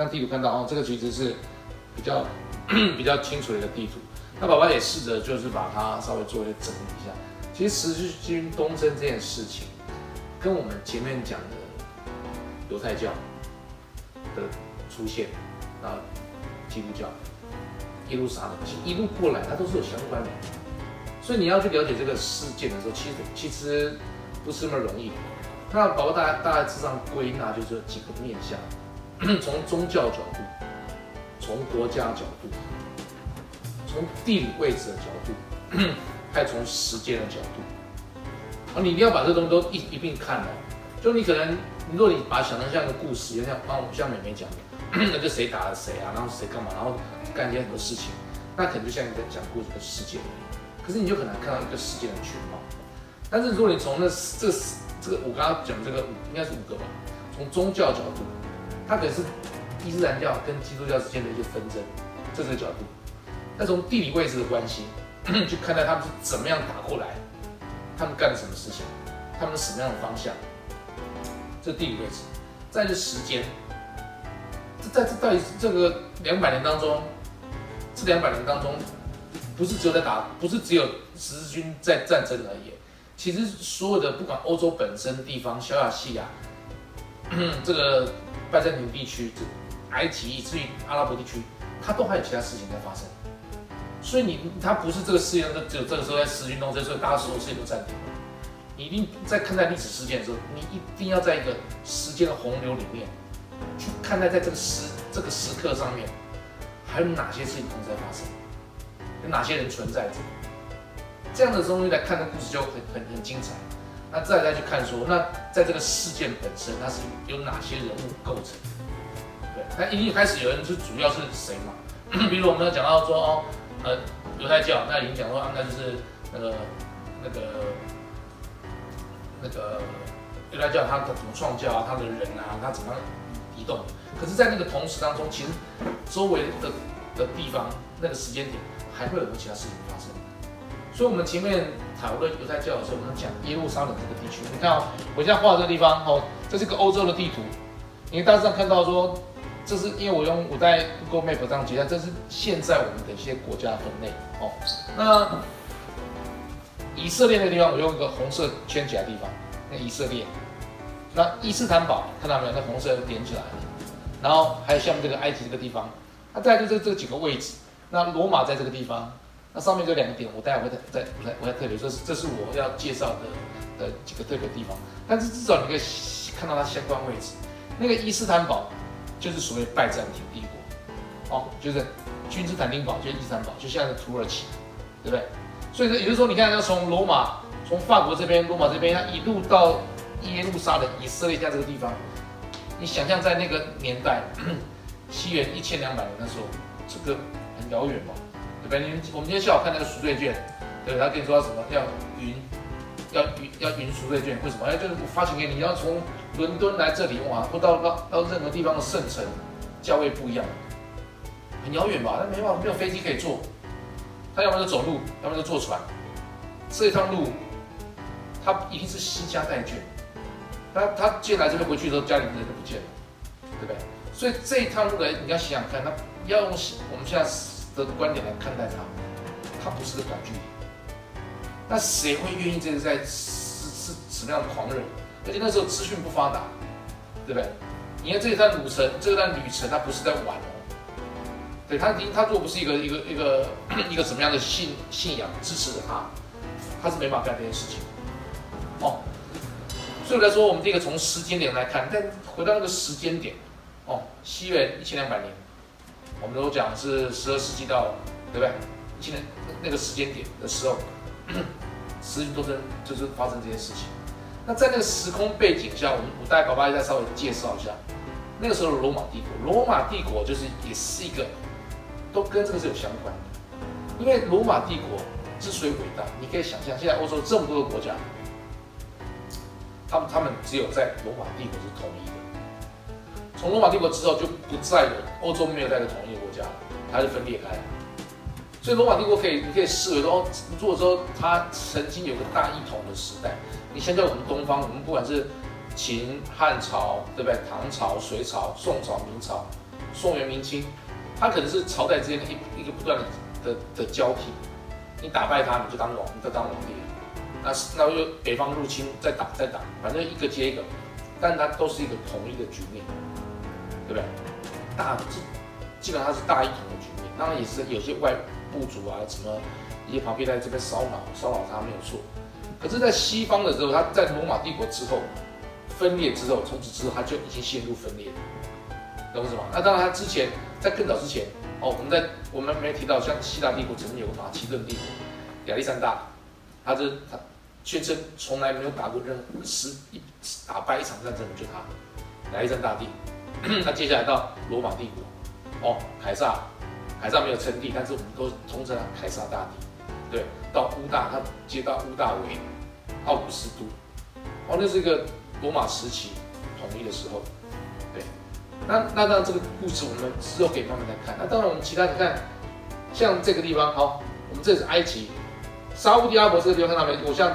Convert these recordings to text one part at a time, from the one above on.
看地图看到哦，这个其实是比较 比较清楚的一个地图。那爸爸也试着就是把它稍微做一些整理一下。其实十字军东征这件事情，跟我们前面讲的犹太教的出现，啊，基督教一路杀的，一路过来它都是有相关的。所以你要去了解这个事件的时候，其实其实不是那么容易。那宝宝大大概致上归纳就是几个面向，从宗教角度，从国家角度，从地理位置的角度，还有从时间的角度。啊，你一定要把这东西都一一并看哦。就你可能，如果你把想成像一个故事，像帮像美美讲的，那就谁打了谁啊，然后谁干嘛，然后干一些很多事情，那可能就像你在讲故事的世界。可是你就很难看到一个事件的全貌。但是如果你从那这这个我刚刚讲这个五应该是五个吧，从宗教角度，它可是伊斯兰教跟基督教之间的一些纷争，这个角度。那从地理位置的关系去看待他们是怎么样打过来，他们干了什么事情，他们什么样的方向，这地理位置。再是时间，这在这到底这个两百年当中，这两百年当中。不是只有在打，不是只有十字军在战争而已。其实所有的不管欧洲本身地方，小亚细亚，这个拜占庭地区，这埃及以至于阿拉伯地区，它都还有其他事情在发生。所以你它不是这个世界上只有这个时候在十字军东征，所以大家所有事情都暂停了。你一定在看待历史事件的时候，你一定要在一个时间的洪流里面去看待，在这个时这个时刻上面，还有哪些事情同时在发生。有哪些人存在着？这样的东西来看的故事就很很很精彩。那再再去看说，那在这个事件本身，它是有哪些人物构成？对，那一开始有人是主要是谁嘛？比如我们要讲到说哦，呃，犹太教，那已经讲说啊，那就是那个那个那个犹太教，它怎么创教啊？他的人啊，他怎么移动？可是，在那个同时当中，其实周围的的地方，那个时间点。还会有很多其他事情发生，所以，我们前面讨论犹太教的时候，我们讲耶路撒冷这个地区。你看哦，我现在画这个地方，哦，这是个欧洲的地图。你大致上看到说，这是因为我用我在 Google Map 上记下，这是现在我们的一些国家分类哦。那以色列那个地方，我用一个红色圈起来地方，那以色列。那伊斯坦堡看到没有？那红色点起来。然后还有像这个埃及这个地方，那再就这这几个位置。那罗马在这个地方，那上面这两个点，我待会会再再我再我再特别说，这是我要介绍的的几个特别地方。但是至少你可以看到它相关位置。那个伊斯坦堡就是所谓拜占庭帝国，哦，就是君士坦丁堡就是伊斯坦堡，就现在的土耳其，对不对？所以说，也就是说，你看要从罗马，从法国这边，罗马这边，它一路到耶路撒冷，以色列在这个地方，你想象在那个年代，西元一千两百年的时候，这个。很遥远嘛，对不对？你我们今天下午看那个赎罪券，对他跟你说要什么？要云，要云，要云赎罪券？为什么？哎，就是发钱给你，要从伦敦来这里哇，或到到到任何地方的圣城，价位不一样，很遥远吧？那没办法，没有飞机可以坐，他要么就走路，要么就坐船。这一趟路，他一定是惜家带眷。他他进来这边回去的时候，家里人就不见了，对不对？所以这一趟路来，你要想想看，他要用我们现在的观点来看待它，它不是个短距离。那谁会愿意这个在是是什么样的狂热？而且那时候资讯不发达，对不对？你看这一段旅程，这一段旅程它不是在玩哦。对他，他如果不是一个一个一个一个什么样的信信仰支持着他，他是没法干这件事情。哦，所以来说，我们这个从时间点来看，但回到那个时间点。哦，西元一千两百年，我们都讲是十二世纪到，对不对？现在那个时间点的时候，十军斗争就是发生这件事情。那在那个时空背景下，我们古代宝宝再稍微介绍一下，那个时候的罗马帝国，罗马帝国就是也是一个，都跟这个是有相关的。因为罗马帝国之所以伟大，你可以想象，现在欧洲这么多的国家，他们他们只有在罗马帝国是统一的。从罗马帝国之后就不再有欧洲没有带个统一的国家，它是分裂开。所以罗马帝国可以，你可以视为说，如果说它曾经有个大一统的时代，你现在我们东方，我们不管是秦汉朝，对不对？唐朝、隋朝、宋朝、明朝，宋元明清，它可能是朝代之间的一一个不断的的的交替。你打败他，你就当王，你就当王帝。那那又北方入侵，再打再打，反正一个接一个，但它都是一个统一的局面，对不对？大基基本上是大一统的局面。当然也是有些外部族啊，什么一些旁边在这边骚扰骚扰他没有错。可是，在西方的时候，他在罗马帝国之后分裂之后，从此之后他就已经陷入分裂，懂我意思吗？那当然，他之前在更早之前，哦，我们在我们没提到，像希腊帝国曾经有个马其顿帝国，亚历山大，他这他宣称从来没有打过任何十一打败一场战争的就他，亚历山大帝。那接下来到罗马帝国，哦，凯撒，凯撒没有称帝，但是我们都通称他凯撒大帝，对，到乌大，他接到乌大维。奥古斯都，哦，那是一个罗马时期统一的时候，对，那那那这个故事我们之后可以慢慢再看。那当然我们其他你看，像这个地方，好，我们这是埃及，沙乌地阿拉伯这个地方看到没？我现在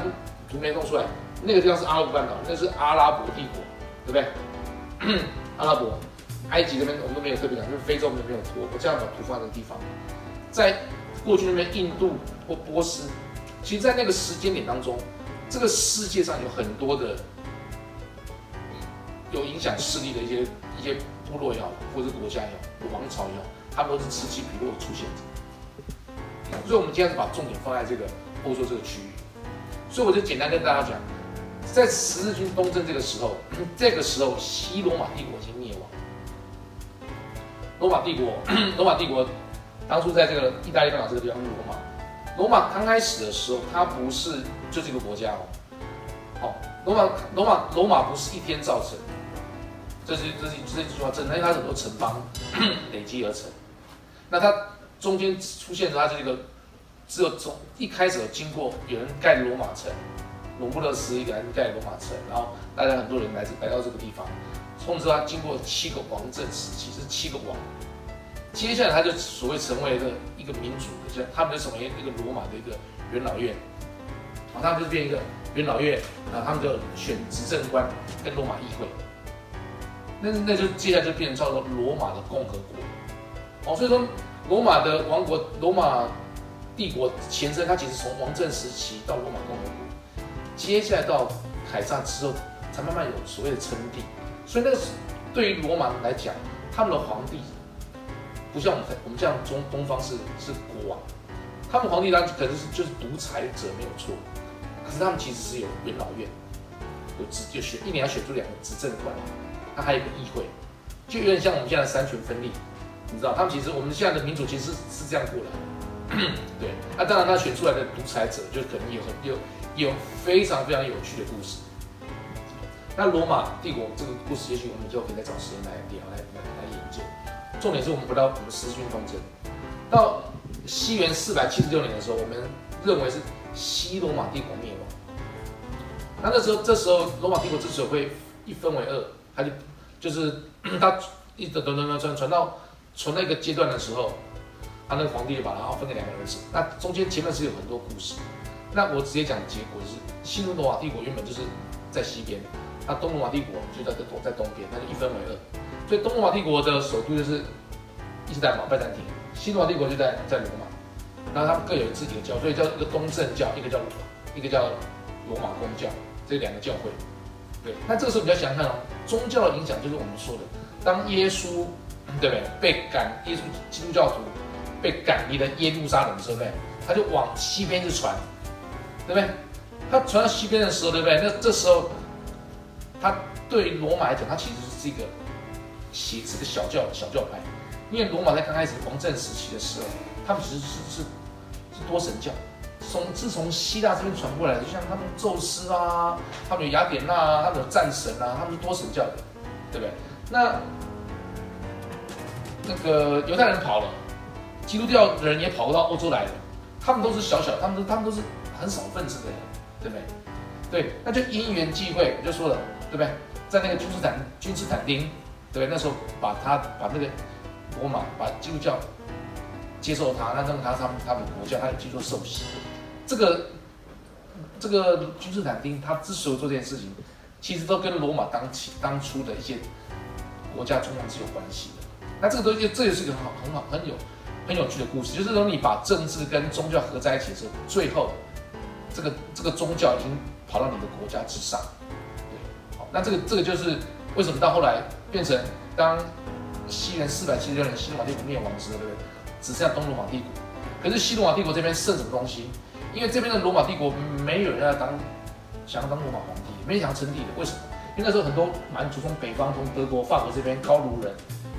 图没弄出来，那个地方是阿拉伯半岛，那是阿拉伯帝国，对不对？阿拉伯，埃及这边我们都没有特别讲，就是非洲那边没有图，我这样把突发的地方，在过去那边印度或波斯，其实在那个时间点当中。这个世界上有很多的有影响势力的一些一些部落也好，或者是国家也好，王朝也好，他们都是此起彼落出现的。所以，我们今天是把重点放在这个欧洲这个区域。所以，我就简单跟大家讲，在十字军东征这个时候，这个时候西罗马帝国已经灭亡。罗马帝国，罗马帝国当初在这个意大利半岛这个地方，罗马。罗马刚开始的时候，它不是就是一个国家哦。好，罗马罗马罗马不是一天造成，这是这是这句话真的，因为它很多城邦 累积而成。那它中间出现的它这个，只有从一开始经过有人盖罗马城，隆布勒斯一个人盖罗马城，然后大家很多人来来到这个地方，从此他经过七个王政时期，是七个王。接下来他就所谓成为一个一个民主，就他们就成为一个罗马的一个元老院，啊，他们就变一个元老院，啊，他们就选执政官跟罗马议会，那那就接下来就变成叫做罗马的共和国，哦，所以说罗马的王国，罗马帝国前身，它其实从王政时期到罗马共和国，接下来到海战之后，才慢慢有所谓的称帝，所以那个对于罗马来讲，他们的皇帝。不像我们我们这样中东方是是国王，他们皇帝当然可能是就是独裁者没有错，可是他们其实是有元老院，有执就选一年要选出两个执政官，他还有个议会，就有点像我们现在三权分立，你知道他们其实我们现在的民主其实是是这样过来，对，那当然他选出来的独裁者就可能有很有有非常非常有趣的故事。那罗马帝国这个故事，也许我们以后可以再找时间来聊来来来研究。重点是我们回到我们十字军东征，到西元四百七十六年的时候，我们认为是西罗马帝国灭亡。那那时候，这时候罗马帝国之所以会一分为二，它就就是它一等等等传传到传到一个阶段的时候，他那个皇帝就把它分给两个儿子。那中间前面是有很多故事，那我直接讲结果就是西罗马帝国原本就是在西边，那东罗马帝国就在在东在东边，那就一分为二。所以东罗马帝国的首都就是伊斯坦堡拜占庭，西罗马帝国就在在罗马，然后他们各有自己的教，所以叫一个东正教，一个叫一个叫罗马公教，这两个教会。对，那这个时候你要想想哦，宗教的影响就是我们说的，当耶稣对不对被赶，耶稣基督教徒被赶离了耶路撒冷之后，他就往西边去传，对不对？他传到西边的时候，对不对？那这时候他对罗马来讲，他其实是一个。写这个小教小教派，因为罗马在刚开始王政时期的时候，他们其实是是是多神教，从自从希腊这边传过来的，就像他们宙斯啊，他们有雅典娜啊，他们有战神啊，他们是多神教的，对不对？那那个犹太人跑了，基督教人也跑不到欧洲来了，他们都是小小，他们都他们都是很少分子的人，对不对？对，那就因缘际会，我就说了，对不对？在那个君士坦君士坦丁。对，那时候把他把那个罗马把基督教接受他，那让他他们他们国家他也去做受洗。这个这个君士坦丁他之所以做这件事情，其实都跟罗马当起当初的一些国家冲突是有关系的。那这个东西，这也是一个很好、很好、很有、很有趣的故事，就是说你把政治跟宗教合在一起的时候，最后这个这个宗教已经跑到你的国家之上。对，好，那这个这个就是为什么到后来变成当西元四百七十六年西罗马帝国灭亡之后，对不对？只剩下东罗马帝国。可是西罗马帝国这边剩什么东西？因为这边的罗马帝国没有人要当想要当罗马皇帝，没人想称帝的。为什么？因为那时候很多蛮族从北方，从德国、法国这边高卢人，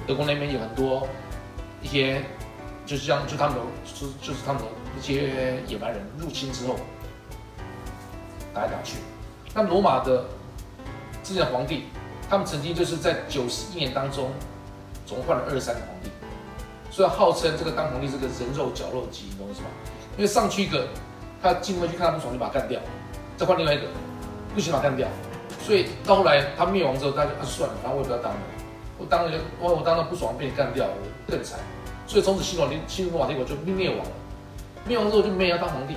德国那边有很多一些，就是像就他们的，就就是他们的一些野蛮人入侵之后，打来打去。那罗马的之前的皇帝，他们曾经就是在九十一年当中，总共换了二十三个皇帝，所以号称这个当皇帝是个人肉绞肉机，你懂我意思吗？因为上去一个，他进回去看他不爽就把他干掉，再换另外一个，不行把他干掉。所以到后来他灭亡之后，他就啊算了，反正我也不要当了，我当了就我我当了不爽被你干掉，更惨。所以从此西罗马帝西罗马帝国就灭亡了。灭亡之后就没人要当皇帝。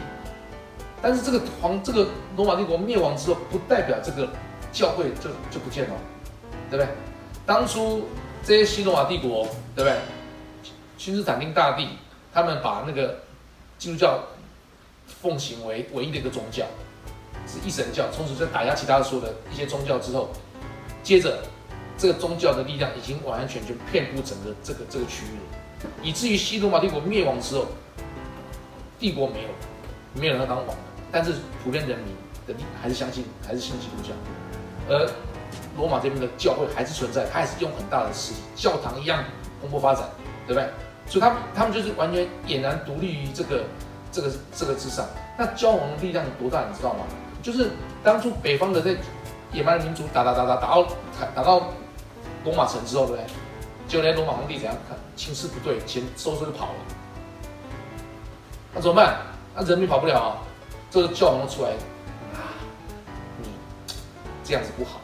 但是这个皇这个罗马帝国灭亡之后，不代表这个教会就就不见了，对不对？当初这些西罗马帝国，对不对？君士坦丁大帝他们把那个基督教奉行为唯一的一个宗教，是一神教。从此在打压其他的所有的一些宗教之后，接着这个宗教的力量已经完完全全遍布整个这个这个区域了，以至于西罗马帝国灭亡之后，帝国没有，没有人要当王。但是普遍人民的还是相信，还是信基督教，而罗马这边的教会还是存在，它还是用很大的实力，教堂一样蓬勃发展，对不对？所以他们他们就是完全俨然独立于这个这个这个之上。那教皇的力量有多大，你知道吗？就是当初北方的这野蛮民族打打打打打到打到罗马城之后，对不对？就连罗马皇帝怎样看情势不对，钱收收就跑了，那怎么办？那人民跑不了啊。这个教皇出来啊，你这样子不好，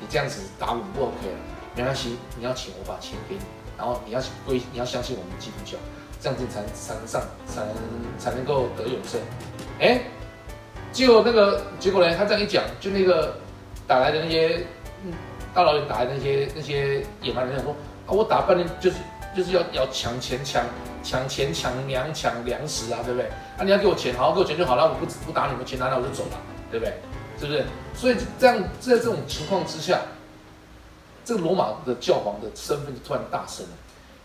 你这样子打我们不 OK 了，没关系，你要请我把钱给你，然后你要归你要相信我们基督教，这样子才才能上才能才能够得永生。哎，结果那个结果呢？他这样一讲，就那个打来的那些嗯大老远打来的那些那些野蛮人说啊，我打半天就是就是要要抢钱抢。抢钱、抢粮、抢粮食啊，对不对？啊，你要给我钱，好好给我钱就好了，我不不打你们，钱拿来我就走了，对不对？是不是？所以这样在这种情况之下，这个罗马的教皇的身份就突然大升了，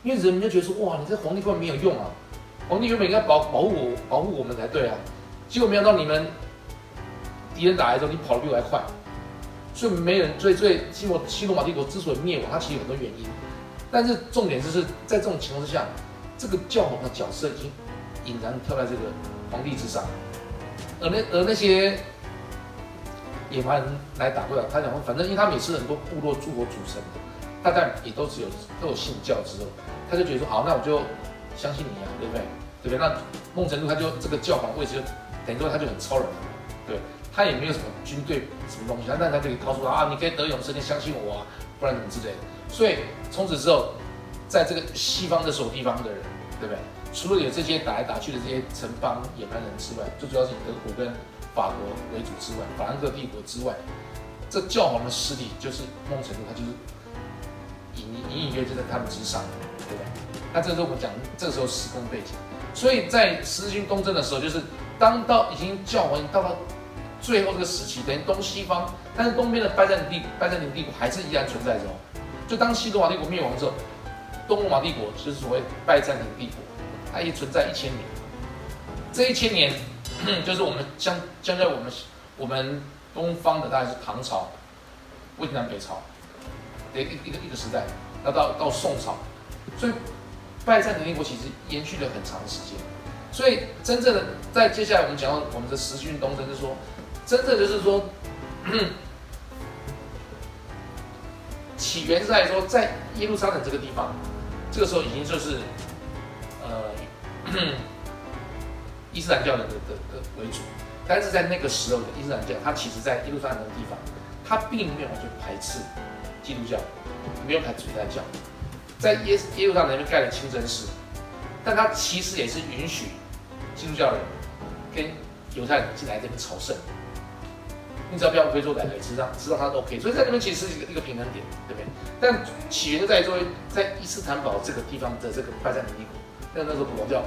因为人们就觉得说，哇，你这皇帝根本没有用啊，皇帝原本应该保保护我、保护我们才对啊，结果没想到你们敌人打来之后，你跑得比我还快，所以没人，所以所以西罗西罗马帝国之所以灭亡，它其实有很多原因，但是重点就是在这种情况之下。这个教皇的角色已经隐然跳在这个皇帝之上，而那而那些野蛮人来打过来，他讲，反正因为他也是很多部落诸国组成的，大概也都只有都有信教之后，他就觉得说，好，那我就相信你啊，对不对？对不对？那孟成都他就这个教皇位置就等于说他就很超人，对他也没有什么军队什么东西，但他就可以告诉他啊，你可以得永生，你相信我啊，不然怎么之类的。所以从此之后。在这个西方的所地方的人，对不对？除了有这些打来打去的这些城邦野蛮人之外，最主要是以德国跟法国为主之外，法兰克帝国之外，这教皇的势力就是孟成都，他就是隐隐隐约约在他们之上，对不对？那这时候我们讲这时候时空背景。所以在十字军东征的时候，就是当到已经教皇到了最后这个时期，等于东西方，但是东边的拜占庭帝拜占庭帝国还是依然存在着。就当西罗马帝国灭亡之后。东罗马帝国是所谓拜占庭帝国，它也存在一千年。这一千年，就是我们将将在我们我们东方的大概是唐朝、魏南北朝的一一个一个时代，那到到宋朝，所以拜占庭帝国其实延续了很长时间。所以真正的在接下来我们讲到我们的十运东征，就是说，真正就是说，起源是在说在耶路撒冷这个地方。这个时候已经就是，呃，伊斯兰教的的的为主，但是在那个时候的伊斯兰教，它其实在耶路撒冷的地方，它并没有去排斥基督教，没有排斥犹太教，在耶耶路撒冷那边盖了清真寺，但它其实也是允许基督教人跟犹太人进来这边朝圣，你只要不要非洲来，实际上实际上它都 OK。所以在那边其实是一个一个平衡点，对不对？但起源就在于说，在伊斯坦堡这个地方的这个拜占庭帝国，那那时候国王叫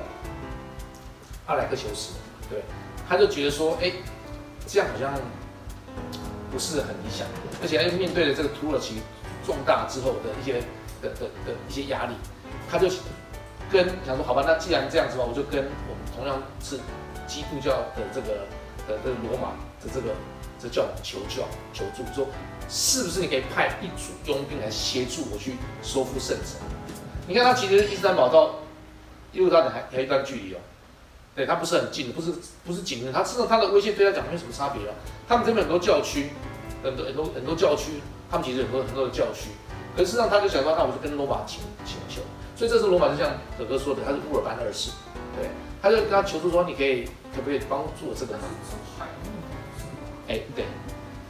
阿莱克修斯，对，他就觉得说，哎，这样好像不是很理想，而且又面对了这个土耳其壮大之后的一些的的的一些压力，他就跟想说，好吧，那既然这样子的话，我就跟我们同样是基督教的这个的这个罗马的这个这教皇求教求助，说是不是你可以派一组佣兵来协助我去收复圣城？你看他其实伊斯坦堡到耶路撒冷还还有一段距离哦。对，他不是很近，不是不是紧的，他事实上它的威胁对他讲没有什么差别啊。他们这边很多教区，很多很多很多教区，他们其实很多很多的教区，可事实上他就想到，那我就跟罗马请请求。所以这次罗马就像哥哥说的，他是乌尔班二世，对，他就跟他求助说，你可以可不可以帮助这个？哎，对，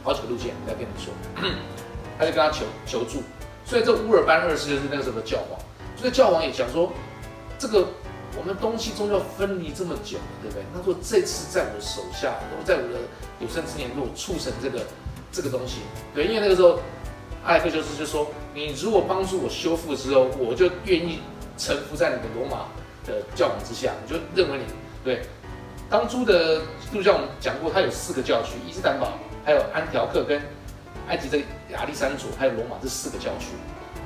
好几个路线，我再跟你说，他就跟他求求助。所以这乌尔班二世就是那个时候的教皇，所以教皇也讲说，这个。我们东西宗教分离这么久，对不对？他说这次在我手下，我在我的有生之年，如果促成这个这个东西，对，因为那个时候，艾克修斯就说，你如果帮助我修复之后，我就愿意臣服在你的罗马的教皇之下，你就认为你对。当初的基督教我们讲过，它有四个教区：伊斯坦堡、还有安条克跟埃及的亚历山卓，还有罗马这四个教区。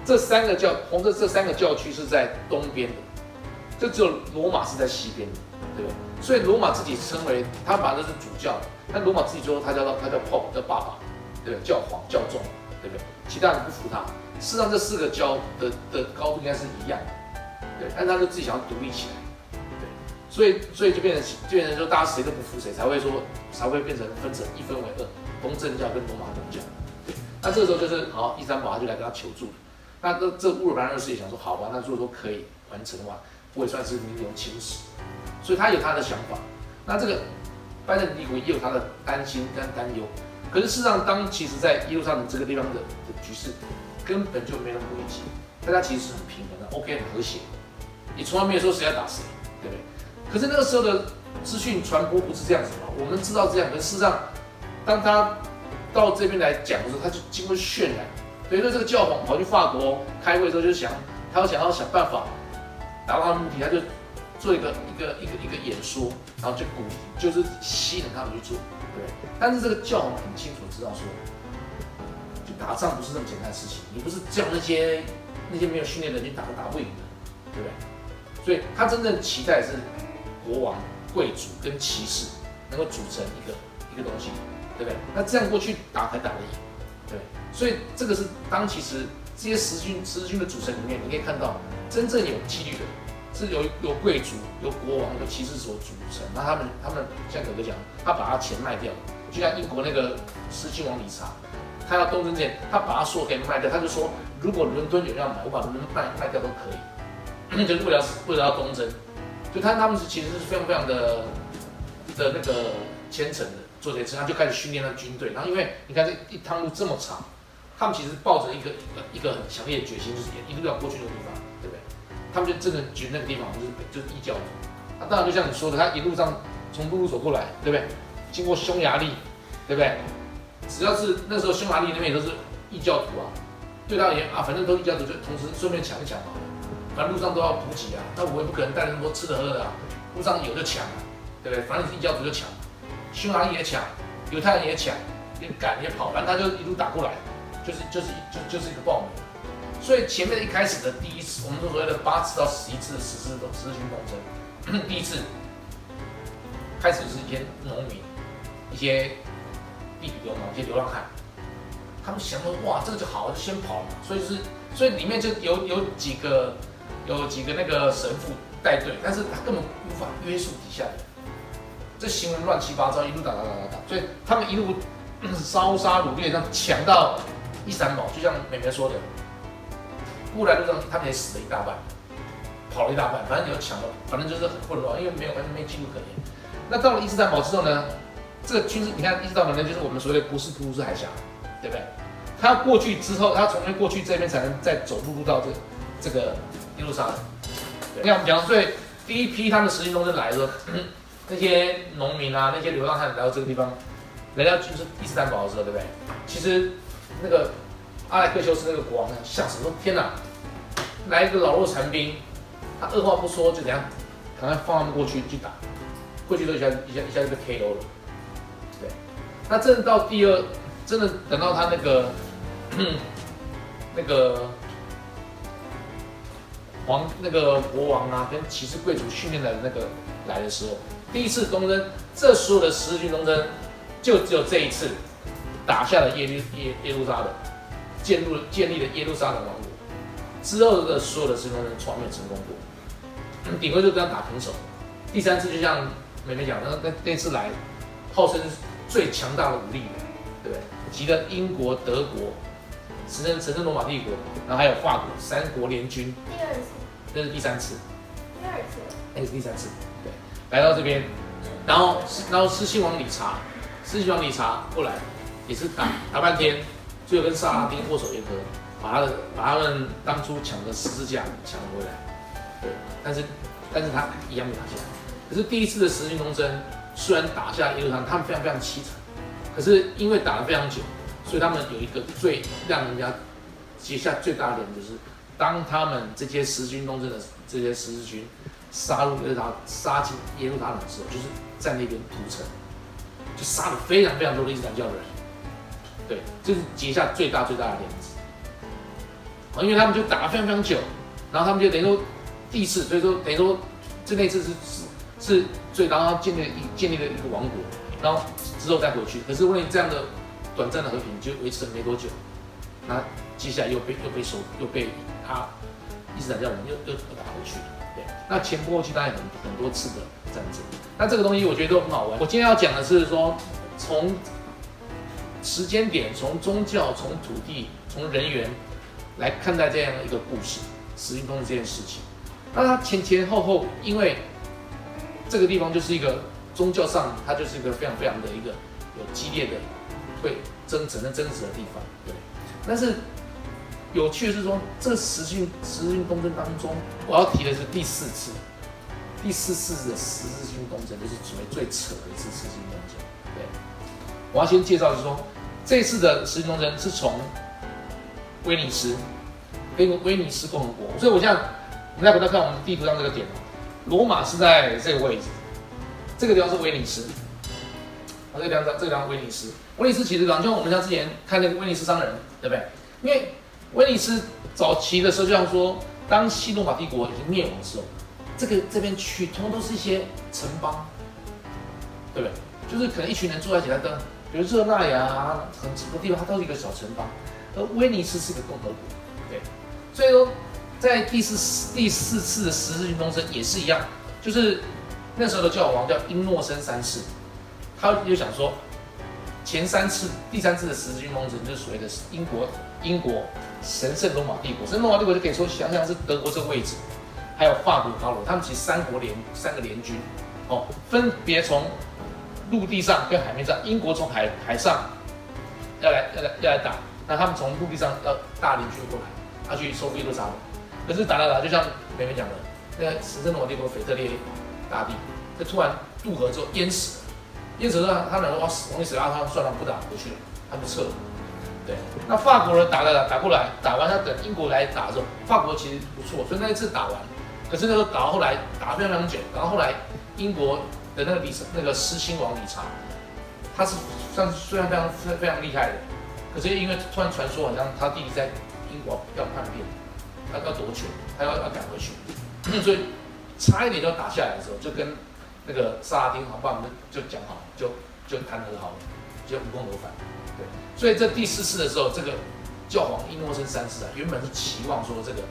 这三个教红色这三个教区是在东边的。就只有罗马是在西边的，对不对？所以罗马自己称为他把那是主教，但罗马自己说他叫他叫 Pope 叫爸爸，对不对？教皇教宗，对不对？其他人不服他。事实上，这四个教的的高度应该是一样的，对。但他就自己想要独立起来，所以所以就变成就变成说大家谁都不服谁，才会说才会变成分成一分为二，东正教跟罗马东教。那这个时候就是好，伊斯坦堡他就来跟他求助。那这这乌尔班二世也想说，好吧，那如果说可以完成的话。我也算是名留青史，所以他有他的想法。那这个拜占庭帝国也有他的担心跟担忧。可是事实上，当其实在耶路撒冷这个地方的的局势根本就没那么危机，大家其实是很平衡的，OK 很和谐。你从来没有说谁要打谁，可是那个时候的资讯传播不是这样子嘛？我们知道这样，可是事实上，当他到这边来讲的时候，他就经过渲染。所以说，这个教皇跑去法国开会的时候，就想他要想要想办法。达到他的目的，他就做一个一个一个一个演说，然后就鼓就是吸引他们去做，对。但是这个教皇很清楚知道说，打仗不是那么简单的事情，你不是叫那些那些没有训练的人去打都打不赢的，对不对？所以他真正期待是国王、贵族跟骑士能够组成一个一个东西，对不对？那这样过去打才打得赢，对。所以这个是当其实这些十军十军的组成里面，你可以看到。真正有纪律的，是由由贵族、由国王、有骑士所组成。那他们，他们像哥哥讲，他把他钱卖掉，就像英国那个狮亲王理查，他要东征前，他把他所有可以卖掉，他就说，如果伦敦有人要买，我把伦敦卖卖掉都可以，就是为了为了要东征。就他他们是其实是非常非常的的那个虔诚的做这些事，他就开始训练了军队。然后因为你看这一趟路这么长，他们其实抱着一个一个一个很强烈的决心，就是一路要过去那个地方。对不对他们就真的觉得那个地方就是就是异教徒，那当然就像你说的，他一路上从陆路走过来，对不对？经过匈牙利，对不对？只要是那时候匈牙利那边也都是异教徒啊，对他而言啊，反正都异教徒，就同时顺便抢一抢嘛。反正路上都要补给啊，那我也不可能带那么多吃的喝的啊，路上有就抢啊，对不对？反正异教徒就抢，匈牙利也抢，犹太人也抢，也赶也跑，反正他就一路打过来，就是就是就就是一个暴民。所以前面一开始的第一次，我们说所谓的八次到十一次的十字十字军东征，第一次开始是一些农民、一些地痞流氓、一些流浪汉，他们想说哇，这个就好，就先跑嘛。所以是，所以里面就有有几个有几个那个神父带队，但是他根本无法约束底下的，这行为乱七八糟，一路打打打打打，所以他们一路烧杀掳掠，让抢到伊斯坦堡，就像美美说的。过来路上，他们也死了一大半，跑了一大半，反正有抢了，反正就是很混乱，因为没有完全没记录可言。那到了伊斯坦堡之后呢，这个军事，你看伊斯坦堡呢，就是我们所谓的不是普鲁士海峡，对不对？他过去之后，他从那过去这边才能再走陆路到这这个耶路上来。你看我们讲，所以第一批他们实际中就来了，那些农民啊，那些流浪汉来到这个地方，人家就是伊斯坦堡的时候，对不对？其实那个阿莱克修斯那个国王吓死说：“天哪，来一个老弱残兵，他二话不说就怎样，赶快放他们过去去打，过去都一下一下一下就被 KO 了。对，那真的到第二，真的等到他那个 那个皇那个国王啊，跟骑士贵族训练的那个来的时候，第一次东征，这所有的十字军东征。就只有这一次打下了耶路耶耶路撒冷，建立建立了耶路撒冷王国之后的所有的十字军从来没有成功过，顶多就跟他打平手。第三次就像美美讲，那那那次来，号称最强大的武力，对不对？集了英国、德国、神圣神圣罗马帝国，然后还有法国三国联军。第二次，这是第三次。第二次，那是第三次。对，来到这边，然后然后是亲王理查。狮心王理查过来也是打打半天，最后跟萨拉丁握手言和，把他的把他们当初抢的十字架抢回来。对，但是但是他一样没打下来。可是第一次的十字军东征虽然打下耶路撒冷，他们非常非常凄惨，可是因为打了非常久，所以他们有一个最让人家结下最大的脸，就是当他们这些十字军东征的这些十字军杀入耶路撒杀进耶路撒冷的时候，就是在那边屠城。就杀了非常非常多的伊斯兰教的人，对，这是结下最大最大的链子。啊，因为他们就打了非常非常久，然后他们就等于说第一次，所以说等于说这那次是是是最然后建立一建立了一个王国，然后之后再回去。可是为了这样的短暂的和平就维持了没多久，那接下来又被又被收又被他伊斯兰教人又又又打回去了。对，那前波后期当然很很多次的战争。那这个东西我觉得都很好玩。我今天要讲的是说，从时间点、从宗教、从土地、从人员来看待这样的一个故事，十字通这件事情。那它前前后后，因为这个地方就是一个宗教上，它就是一个非常非常的一个有激烈的会争执、的争执的地方。对。但是有趣的是说，这十字十字东征当中，我要提的是第四次。第四次的十字军东征就是属于最扯的一次十字军东征。对，我要先介绍，是说这次的十字军东征是从威尼斯，跟威尼斯共和国。所以我现在我们再回头看我们地图上这个点罗马是在这个位置，这个地方是威尼斯。啊，这个地方这个地方威尼斯，威尼斯其实讲就像我们像之前看那个威尼斯商人，对不对？因为威尼斯早期的时候，就像说当西罗马帝国已经灭亡的时候。这个这边区通通都是一些城邦，对不对？就是可能一群人住在一起，它的，比如热那亚很很多地方，它都是一个小城邦。而威尼斯是个共和国，对。所以说，在第四第四次的十字军东征也是一样，就是那时候的教皇叫英诺森三世，他就想说，前三次、第三次的十字军东征就是所谓的英国英国神圣罗马帝国，神圣罗马帝国就可以说想想是德国这个位置。还有法国、法国，他们其实三国联三个联军，哦，分别从陆地上跟海面上，英国从海海上要来要来要来打，那他们从陆地上要大联军过来，要去收耶路撒冷。可是打打打，就像美美讲的，那个神圣罗马帝国腓特烈大帝，他突然渡河之后淹死了，因此呢，他两个哇死容易死拉，他算了不打回去了，他就撤了。对，那法国人打了打过来，打完他等英国来打的时候，法国其实不错，所以那一次打完。可是那个打到后来打非常非常久，然后后来英国的那个理那个狮心王理查，他是算是虽然非常非常厉害的，可是因为突然传说好像他弟弟在英国要叛变，他要夺权，他要要赶回去，所以差一点就要打下来的时候，就跟那个萨拉丁好爸们就讲好，就就谈和好了，就无功而返。对，所以这第四次的时候，这个教皇伊诺森三世啊，原本是期望说这个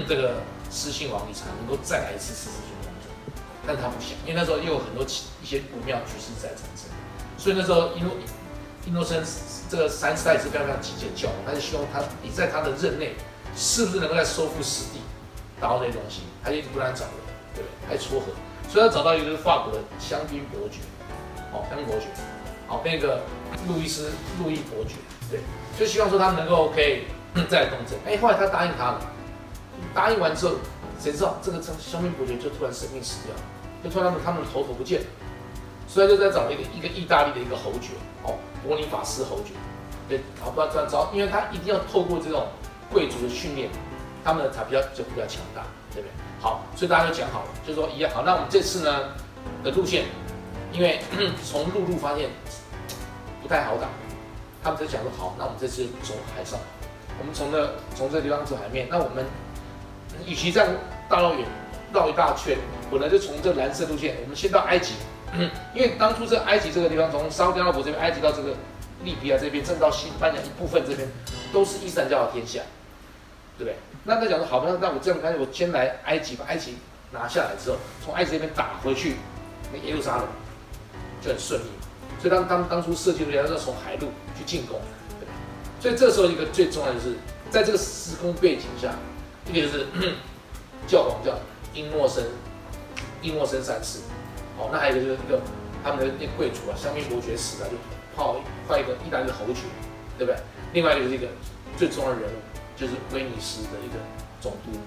这个。失信王理查能够再来一次十字军东征，但他不想，因为那时候又有很多一些不妙局势在产生，所以那时候伊诺伊诺森这个三世代是非常非常急切教皇，他就希望他你在他的任内是不是能够再收复失地，打到这些东西，他就一直不断找人，对不对？还撮合，所以他找到一个是法国的香槟伯爵，哦，香槟伯爵，好，那个路易斯路易伯爵，对，就希望说他能够可以再来东征，哎，后来他答应他了。答应完之后，谁知道这个香香槟伯爵就突然生病死掉了，就突然他们他们的头头不见了，所以就在找一个一个意大利的一个侯爵哦，伯尼法斯侯爵，对，好不要这样招，因为他一定要透过这种贵族的训练，他们才比较就比较强大，对不对？好，所以大家就讲好了，就说一样好，那我们这次呢的路线，因为 从陆路发现不太好打，他们就讲说好，那我们这次走海上，我们从这从这地方走海面，那我们与其这样大老远绕一大圈，本来就从这蓝色路线，我们先到埃及。因为当初这埃及这个地方，从沙特阿拉伯这边，埃及到这个利比亚这边，甚至到西班牙一部分这边，都是伊斯兰教的天下，对不对？那他讲说，好，那那我这样干脆，我先来埃及，把埃及拿下来之后，从埃及那边打回去，那耶路撒冷就很顺利。所以当当当初设计的时候，要从海路去进攻，对所以这时候一个最重要的是，在这个时空背景下，一个就是教皇叫英诺森，英诺森三世。哦，那还有一个就是一个他们的那贵族啊，香槟伯爵死了，就泡换一个意大利的侯爵，对不对？另外一个就是一个最重要的人物，就是威尼斯的一个总督，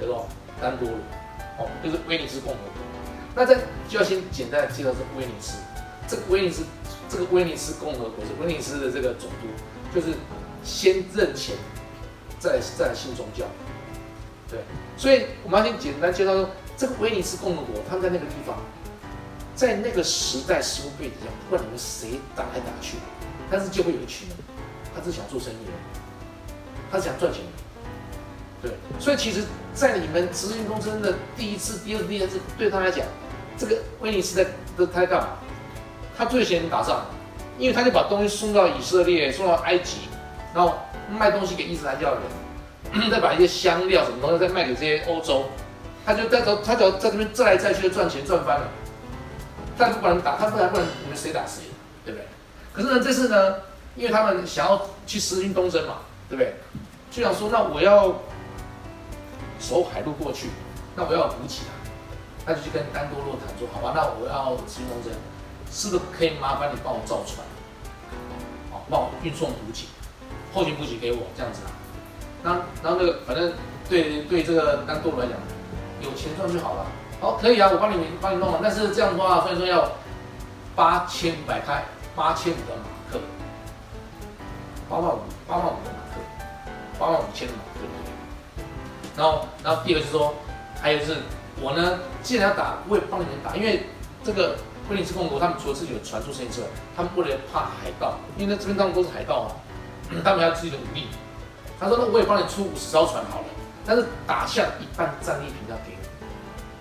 叫做丹多鲁，哦，就是威尼斯共和国。那这就要先简单的介绍这威尼斯，这个威尼斯，这个威尼斯共和国是威尼斯的这个总督，就是先认钱，再再信宗教，对。所以我们要先简单介绍说，这个威尼斯共和国，他们在那个地方。在那个时代，时空背景下，不管你们谁打来打去，但是就会有一群人，他是想做生意的，他想赚钱，对。所以其实，在你们执行东征的第一次、第二次、第二次，对他来讲，这个威尼斯在他在干嘛？他最先打仗，因为他就把东西送到以色列、送到埃及，然后卖东西给伊斯兰教的人，再把一些香料什么东西再卖给这些欧洲，他就在走，他只要在这边再来再去的赚钱赚翻了。但不管打，他不然不能你们谁打谁，对不对？可是呢，这次呢，因为他们想要去实行东征嘛，对不对？就想说，那我要守海路过去，那我要补给啊，那就去跟丹多洛谈说，好吧，那我要实军东征，是不是可以麻烦你帮我造船，好，帮我运送补给，后勤补给给我这样子啊？那然后那个反正对对这个丹多罗来讲，有钱赚就好了。好，可以啊，我帮你帮你弄了。但是这样的话，所以说要八千五百开，八千五的马克，八万五，八万五，八万五千的马克。然后，然后第二个是说，还有就是，我呢，既然要打，我也帮你们打，因为这个威尼斯共和国，他们除了自己的船出生意之外，他们为了怕海盗，因为那这边当中都是海盗啊，他们要自己的武力。他说，那我也帮你出五十艘船好了，但是打下一半战利品要给你。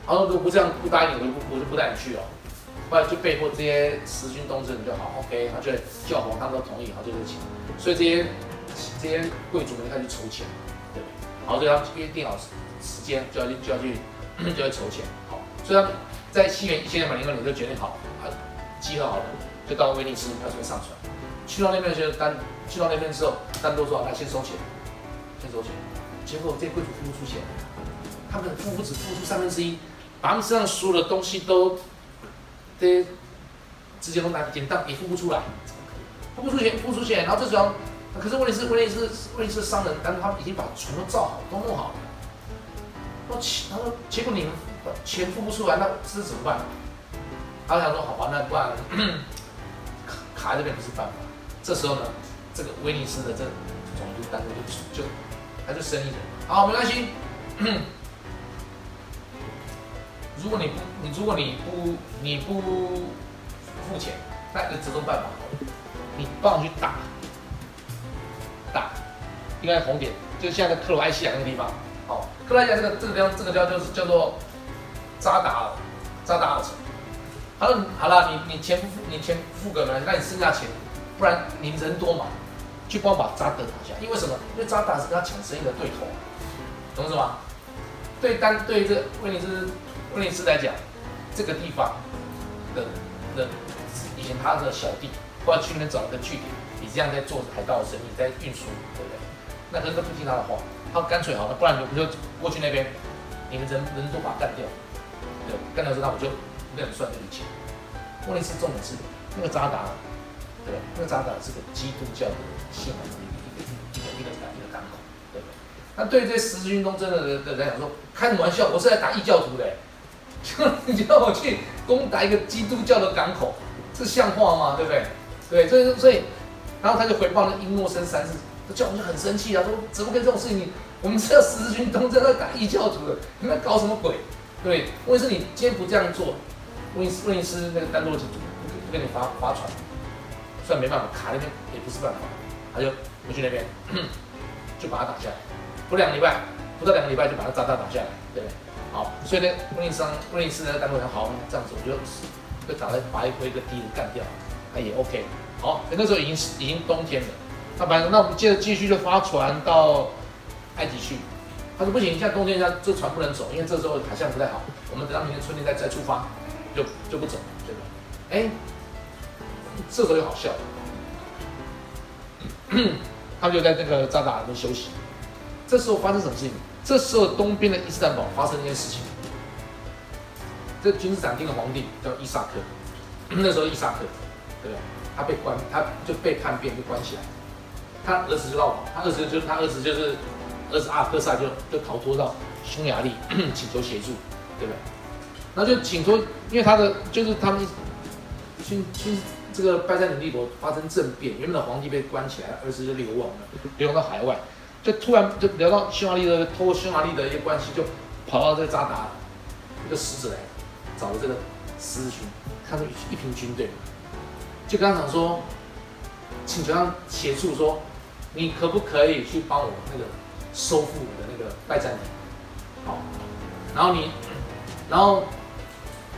然后如果不这样不答应你，我就不我就不带你去了。后来就被迫这些时军东征就好，OK，他就教皇他们都同意，然后就这个钱。所以这些这些贵族们开始筹钱，对不对？好，所以他们约定好时间就要去就要去就要筹钱。好，所以他们在西元一千两百零二年就决定好，啊，集合好了，就到威尼斯要准备上船。去到那边就单去到那边之后，单都说来先收钱，先收钱。结果这些贵族付不出钱，他们付不只付出三分之一。把他们身上所有的东西都，这直接都拿典当，也付不出来，付不出钱，付不出钱。然后这时候，可是问题是，问题是，问题是商人，但是他已经把船都造好，都弄好了。那钱，他说，结果你们钱付不出来，那这怎么办？他想说，好吧，那不然卡卡这边不是办法。这时候呢，这个威尼斯的这总督单位就就他就生意人，好，没关系。如果你不，你如果你不，你不付钱，那个折中办法，你帮我去，打，应该红点，就是现在克罗埃西亚那个地方，好，克罗埃西亚这个这个地方，这个地方就是叫做扎达尔，扎达尔城。他说好了，你你钱付，你钱付给了，那你剩下钱，不然你人多嘛，去帮我把扎德打下，因为什么？因为扎达是跟他抢生意的对头，懂什么？对单对这威尼斯。威尼斯来讲，这个地方的的以前他的小弟，或者去那边找一个据点，你这样在做海盗生意，在运输，对不对？那人都不听他的话，他干脆好了，不然我们就过去那边，你们人人都把他干掉，对，干掉之后那我就跟你算这笔钱。威尼斯重点是那个扎达，对那个扎达是个基督教的信仰的一个一个一个一个一个港口，对不对？那对这十字军东征的人来讲说，开什么玩笑？我是来打异教徒的。就你叫我去攻打一个基督教的港口，这像话吗？对不对？对，所以所以，然后他就回报了英诺森三世，教皇就很生气啊，说怎么跟这种事情？我们是要十字军东征在打异教徒的，你在搞什么鬼？对，问题是你今天不这样做，威尼斯威尼斯那个丹多吉不不给你发发船，虽然没办法卡那边也不是办法，他就回去那边 就把他打下来，不两个礼拜，不到两个礼拜就把他炸弹打下来，对不对？好，所以呢，威尼斯威尼斯呢，单位很好，这样子我就就打来把一一个敌人干掉，那也 OK。好，那时候已经已经冬天了，那反正那我们接着继续就发船到埃及去。他说不行，现在冬天，下这船不能走，因为这时候海象不太好。我们等到明年春天再再出发，就就不走，对吧？哎，这时候又好笑，他们就在这个扎达那边休息。这时候发生什么事情？这时候，东边的伊斯坦堡发生一件事情。这君士坦丁的皇帝叫伊萨克，那时候伊萨克，对不对？他被关，他就被叛变，被关起来。他儿子就绕跑，他儿子就是他儿子就是儿子阿克萨就就逃脱到匈牙利，请求协助，对不对？那就请托，因为他的就是他们君君这个拜占庭帝国发生政变，原本的皇帝被关起来，儿子就流亡了，流亡到海外。就突然就聊到匈牙利的，通过匈牙利的一些关系，就跑到这个扎达，一个使者来找了这个十字军，看到一一群军队，就跟他讲说，请求他协助，说你可不可以去帮我那个收复我的那个拜占庭？好，然后你，然后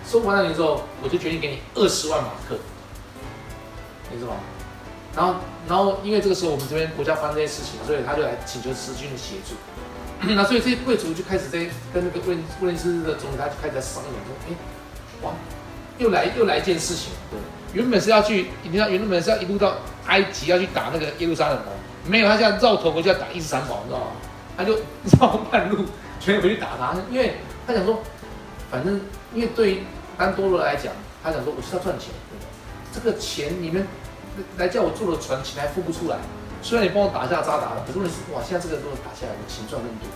收复拜占庭之后，我就决定给你二十万马克，你知道吗？然后，然后，因为这个时候我们这边国家发生这些事情，所以他就来请求十军的协助。那所以这些贵族就开始在跟那个威威尼斯的总理，他就开始在商量说：“哎，哇，又来又来一件事情。对，原本是要去，你知道，原本是要一路到埃及要去打那个耶路撒冷的，没有，他现在绕头回去要打伊斯坦堡，你知道吗？他就绕半路全回去打他，因为他想说，反正因为对安多罗来讲，他想说我是要赚钱，这个钱你们。”来叫我坐的船，钱还付不出来。虽然你帮我打下扎达了，可是问题是，哇，现在这个都打下来，我钱赚那么多。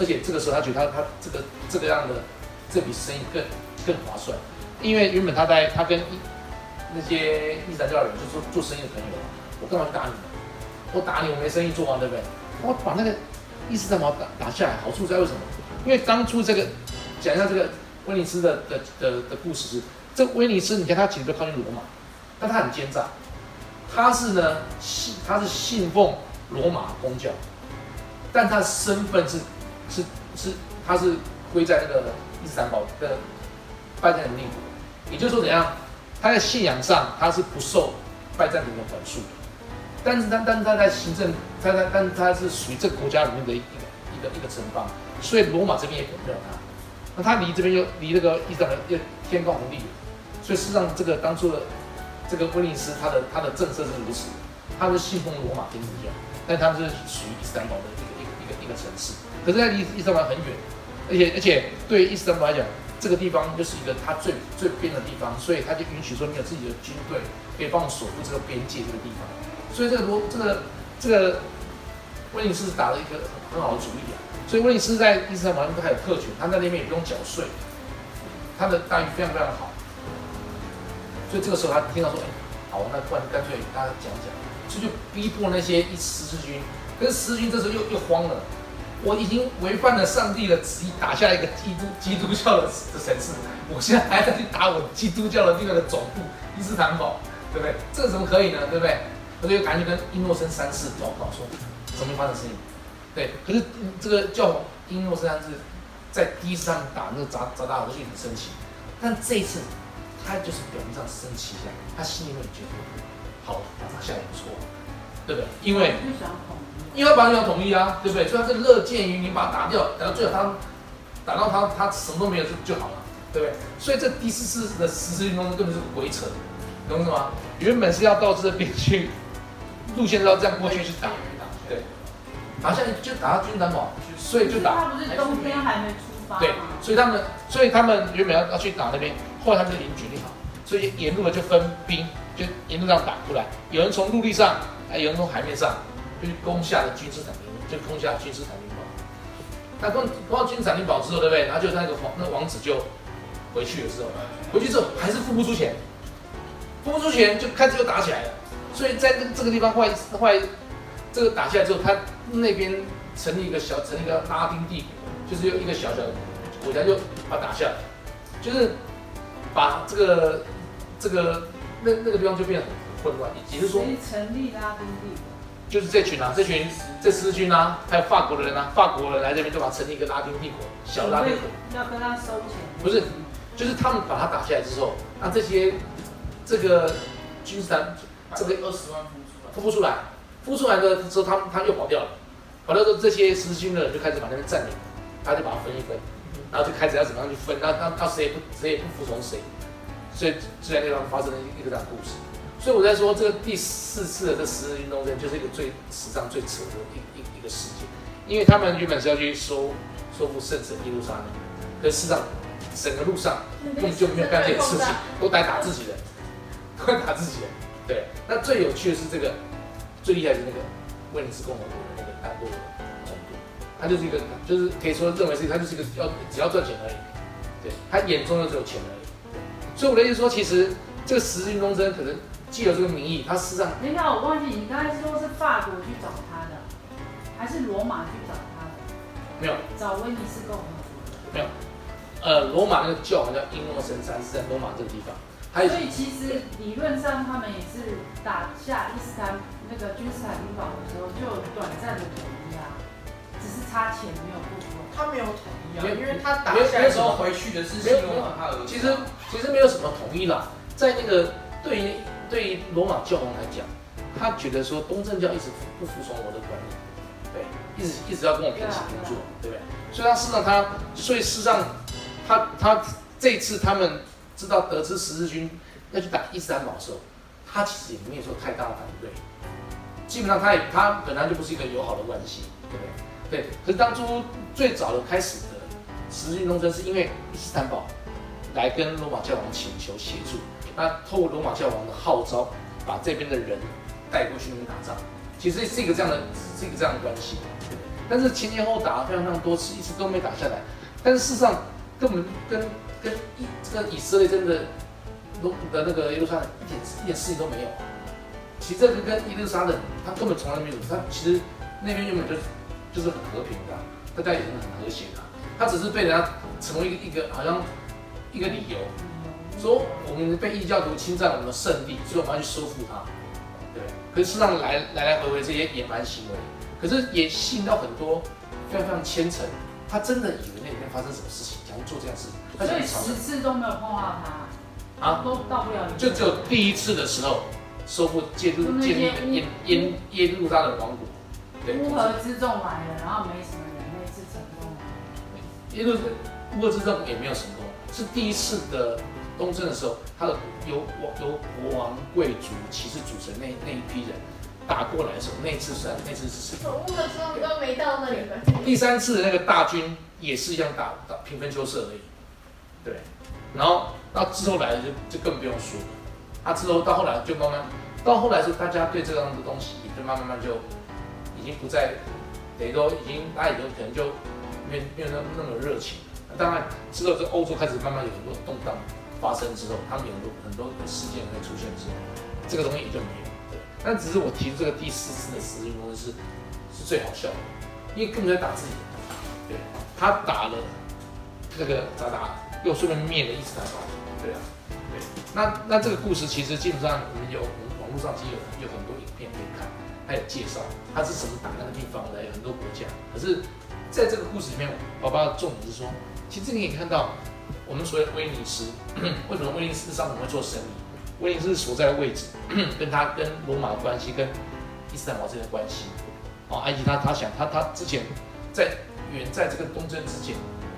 而且这个时候他觉得他他这个这个样的这笔生意更更划算，因为原本他在他跟那些伊斯兰教的人就做做生意的朋友，我干嘛去打你们？我打你我没生意做啊，对不对？我把那个伊斯兰堡打打下来，好处在为什么？因为当初这个讲一下这个威尼斯的的的的故事是，这威尼斯你看他其实都靠近罗马，但他很奸诈。他是呢信他是信奉罗马公教，但他的身份是是是他是归在那个伊斯坦堡的拜占庭帝国，也就是说怎样，他在信仰上他是不受拜占庭的管束，但是他但是他在行政他他但他是属于这个国家里面的一个一个一个城邦，所以罗马这边也管不了他，那他离这边又离那个伊斯坦又天高皇帝远，所以事实上这个当初的。这个威尼斯，它的它的政策是如此，它是信奉罗马天主教，但它是属于伊斯兰堡的一个一个一个一个城市，可是在离伊斯兰堡很远，而且而且对伊斯兰堡来讲，这个地方就是一个它最最边的地方，所以他就允许说你有自己的军队，可以帮我守护这个边界这个地方，所以这个罗这个这个威尼斯打了一个很好的主意啊，所以威尼斯在伊斯兰堡那边还有特权，他在那边也不用缴税，他的待遇非常非常好。所以这个时候他听到说，哎，好，那不然干脆大家讲讲，所以就逼迫那些一十字军，可是十字军这时候又又慌了，我已经违反了上帝的旨意，打下一个基督基督教的的城市，我现在还在去打我基督教的那个总部伊斯坦堡，对不对？这怎么可以呢？对不对？我就赶紧跟英诺森三世报告说，怎么发生事情？对，可是这个教皇英诺森三世在第一次上打那个扎扎达尔就很生气，但这一次。他就是表面上生气一下，他心里面觉得，好，打砸下也不错，对不对？因为因为把你要统一啊，对不对？所以他是乐见于你把他打掉，然后最后他打到他他什么都没有就就好了，对不对？所以这第四次的十字运动根本是鬼扯，懂什么？原本是要到这边去，路线是要这样过去去打，对，好像就打到军团堡，所以就打。他不是冬天还没出发对，所以他们所以他们原本要要去打那边。后来他们就已经决定好，所以沿路的就分兵，就沿路上打出来。有人从陆地上，哎，有人从海面上，就攻下了君士坦丁，就攻下君士坦丁堡。那攻攻到君士坦丁堡之后，对不对？然后就那个皇，那王子就回去的时候，回去之后还是付不出钱，付不出钱就开始又打起来了。所以在这这个地方后来后来这个打下来之后，他那边成立一个小成立一个拉丁帝国，就是用一个小小的国家就把它打下来，就是把这个这个那那个地方就变得很混乱，也就是说谁成立拉丁帝国？就是这群啊，这群这十字军啊，还有法国的人啊，法国人来这边就把它成立一个拉丁帝国，小拉丁国。要跟他收钱？不是，就是他们把它打下来之后，那这些这个君士坦这个二十万付出来，付不出来，付出来的之后，他他又跑掉了，跑掉之后，这些十字军的人就开始把那边占领，他就把它分一分，然后就开始要怎么样去分，那那那谁也不谁也不服从谁，所以就在那地方发生了一个这样的故事。所以我在说，这个第四次的这十字军东征就是一个最史上最扯的一一一个事件，因为他们原本是要去收收复圣城耶路撒冷，可是事实上整个路上根本就没有干这些事情，都在打自己人，都在打自己人。对，那最有趣的是这个，最厉害的是那个威尼斯共和国的那个丹多总督，他就是一个，就是可以说认为是他就是一个要只要赚钱而已，对他眼中就只有钱而已。所以我的意思说，其实这个十字军东征可能既有这个名义，他事实上等一下，我忘记你刚才说是法国去找他的，还是罗马去找他的？没有找威尼斯共和国。没有，呃，罗马那个教皇叫英诺森三世，在罗马这个地方，所以其实理论上他们也是打下伊斯坦那个君士坦丁堡的时候就有短暂的统一啊，只是差钱没有付出。他没有统一啊，没有因为他打下来之后回去的是西罗马他儿子啊。其实其实没有什么统一啦，在那个对于对于罗马教皇来讲，他觉得说东正教一直不服从我的管理，对，一直一直要跟我平起平坐，对不对？所以他事实上他，所以事实上他他这次他们知道得知十字军要去打伊斯坦堡的时候，他其实也没有说太大的反对，基本上他也他本来就不是一个友好的关系，对不对？对，可是当初最早的开始的十字军东征是因为伊斯坦堡来跟罗马教皇请求协助，那透过罗马教皇的号召，把这边的人带过去那边打仗，其实是一个这样的，是一个这样的关系。但是前前后后打了非常非常多次，一直都没打下来。但是事实上，根本跟跟以这个以色列真的罗的那个耶路撒冷一点一点事情都没有。其实这个跟耶路撒冷，他根本从来没有，他其实那边原本就就是很和平的，大家也是很和谐的。他只是被人家成为一个一个好像一个理由，说我们被异教徒侵占我们的圣地，所以我们要去收复它。对，可是事实上来来来回回这些野蛮行为，可是也吸引到很多非常非常虔诚，他真的以为那里面发生什么事情，想要做这样事情，所以十次都没有碰到他，啊，都到不了。就只有第一次的时候收复建就那些立建立了耶耶耶路撒冷王国，乌合之众来了，然后没什么人，那次成功了。耶路乌合之众也没有成功，是第一次的东征的时候，他的由由国王、贵族、骑士组成那那一批人打过来的时候，那次是那次是成功。宠物的时候都没到那里吧？第三次的那个大军也是一样打打平分秋色而已，对，然后到之后来的就就更不用说了，他之后到后来就慢慢到后来是大家对这样的东西也就慢慢慢就已经不再，等于说已经大家也就可能就没没有那么那么热情。那当然之后这欧洲开始慢慢有很多动荡发生之后，他们有很多很多的事件会出现之后，这个东西也就没有。对，但只是我提出这个第四次的十字军东征是是最好笑的。因为根本在打自己，对，他打了这个咋打，又顺便灭了伊斯坦堡，对啊，对，那那这个故事其实基本上我们有网络上其实有有很多影片可以看，还有介绍它是怎么打那个地方的，有很多国家。可是在这个故事里面，宝宝的重点是说，其实你可以看到我们所谓的威尼斯，为什么威尼斯商人会做生意？威尼斯所在的位置，跟他跟罗马的关系，跟伊斯坦堡之间的关系。哦，埃及他他想他他之前在远在这个东征之前，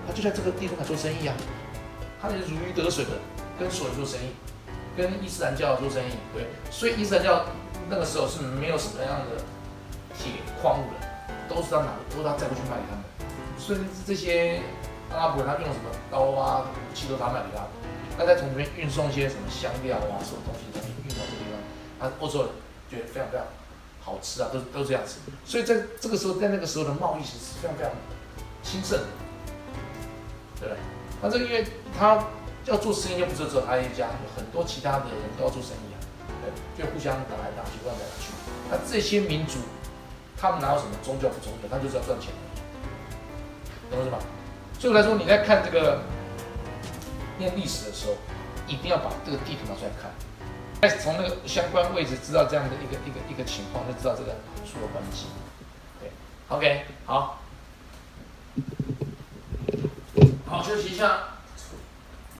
他就在这个地方来做生意啊，他也是如鱼得水的，跟所有做生意，跟伊斯兰教做生意，对，所以伊斯兰教那个时候是没有什么样的铁矿物的，都是他拿，都是他再过去卖给他们，所以这些阿拉伯人他用什么刀啊武器都他卖给他们，那再从这边运送一些什么香料啊什么东西东西运到这个地方，他欧洲人觉得非常非常。好吃啊，都都这样子，所以在这个时候，在那个时候的贸易其实是非常非常兴盛的，对不对？那这个因为他要做生意又不是只有他一家，有很多其他的人都要做生意啊，对，就互相打来打去，乱来打去。那这些民族，他们哪有什么宗教不宗教，他就是要赚钱，懂我意思吗？所以来说，你在看这个念历史的时候，一定要把这个地图拿出来看，开始从那个相关位置知道这样的一个一个一个情况，就知道这个出了关系。对，OK，好，好，休息一下。